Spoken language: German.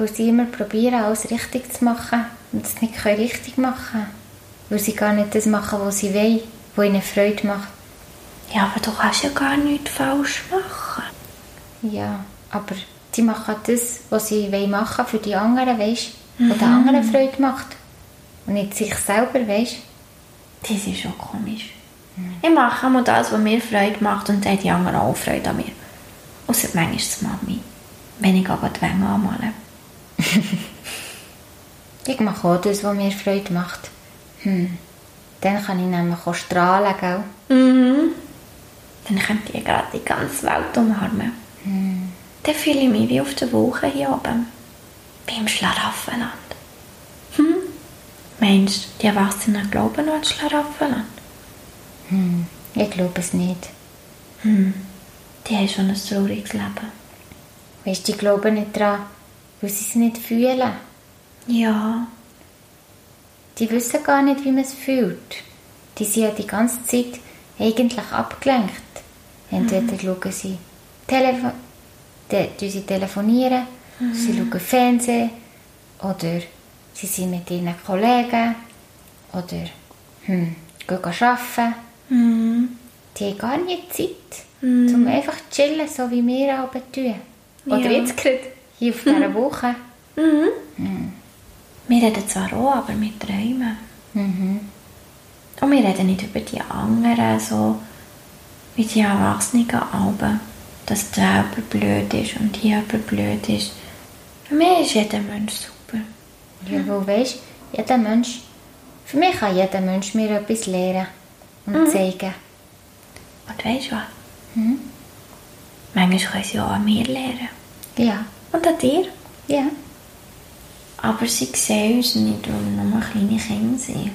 weil sie immer probieren, alles richtig zu machen und es nicht können richtig machen Weil sie gar nicht das machen, was sie wollen, was ihnen Freude macht. Ja, aber du kannst ja gar nichts falsch machen. Ja, aber sie machen das, was sie wollen machen für die anderen, weißt du, was den anderen Freude macht. Und nicht sich selber, weißt du. Das ist schon komisch. Ich mache immer das, was mir Freude macht und dann haben die anderen auch Freude an mir. Außer manchmal die Mami. Wenn ich auch die Wänge anmale. Ich mache auch das, was mir Freude macht. Hm. Dann kann ich nämlich auch strahlen, gell? Mhm. Dann könnte ich gerade die ganze Welt umarmen. Dann fühle ich mich wie auf der Wolke hier oben. Wie im Schlaraffenland. Hm? Meinst du, die Erwachsenen glauben noch an das Schlaraffenland? Hm. Ich glaube es nicht. Die haben schon ein trauriges Leben. Weißt du, die glauben nicht dran, weil sie es nicht fühlen. Ja. Die wissen gar nicht, wie man es fühlt. Die sind ja die ganze Zeit eigentlich abgelenkt. Entweder schauen sie, Telefo te sie telefonieren, sie schauen Fernsehen oder sie sind mit ihren Kollegen oder hm, gehen arbeiten. Die haben gar nicht Zeit, um einfach zu chillen, so wie wir aber tun. Oder Ja. jetzt gerade, hier auf dieser Woche. Wir reden zwar auch, aber wir träumen. Und wir reden nicht über die anderen, so wie die Erwachsenen Alben. Dass der jemand blöd ist und hier jemand blöd ist. Für mich ist jeder Mensch super. Ja, wo weißt jeder Mensch, für mich kann jeder Mensch mir etwas lehren und zeigen. Und weißt du was? Manchmal können sie auch an mir lernen. Ja, Und an dir. ja. Aber sie sehen uns nicht, weil wir nur kleine Kinder sind.